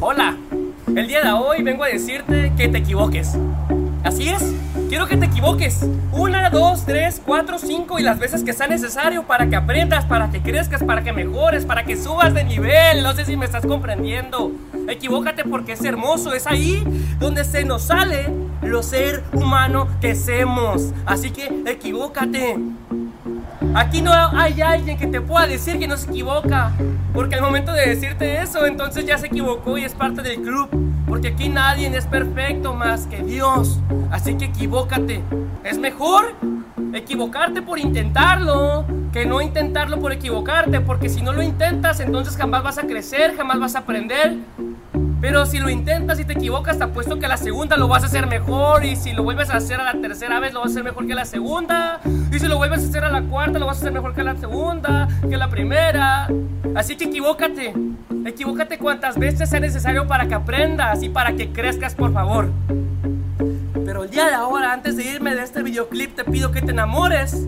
Hola, el día de hoy vengo a decirte que te equivoques. Así es, quiero que te equivoques. Una, dos, tres, cuatro, cinco y las veces que sea necesario para que aprendas, para que crezcas, para que mejores, para que subas de nivel. No sé si me estás comprendiendo. Equivócate porque es hermoso, es ahí donde se nos sale lo ser humano que somos. Así que equivócate. Aquí no hay alguien que te pueda decir que no se equivoca. Porque al momento de decirte eso, entonces ya se equivocó y es parte del club. Porque aquí nadie es perfecto más que Dios. Así que equivócate. Es mejor equivocarte por intentarlo que no intentarlo por equivocarte. Porque si no lo intentas, entonces jamás vas a crecer, jamás vas a aprender. Pero si lo intentas y te equivocas, te apuesto que la segunda lo vas a hacer mejor. Y si lo vuelves a hacer a la tercera vez, lo vas a hacer mejor que la segunda. Y si lo vuelves a hacer a la cuarta, lo vas a hacer mejor que la segunda, que la primera. Así que equivócate. Equivócate cuantas veces sea necesario para que aprendas y para que crezcas, por favor. Pero el día de ahora, antes de irme de este videoclip, te pido que te enamores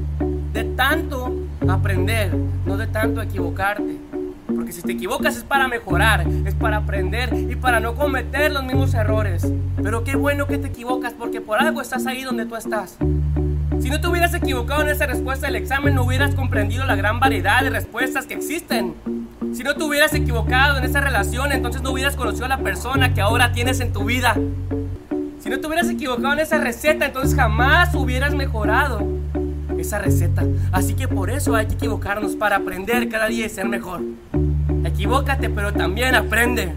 de tanto aprender, no de tanto equivocarte. Porque si te equivocas es para mejorar, es para aprender y para no cometer los mismos errores. Pero qué bueno que te equivocas porque por algo estás ahí donde tú estás. Si no te hubieras equivocado en esa respuesta del examen, no hubieras comprendido la gran variedad de respuestas que existen. Si no te hubieras equivocado en esa relación, entonces no hubieras conocido a la persona que ahora tienes en tu vida. Si no te hubieras equivocado en esa receta, entonces jamás hubieras mejorado esa receta. Así que por eso hay que equivocarnos para aprender cada día y ser mejor. Equivócate, pero también aprende.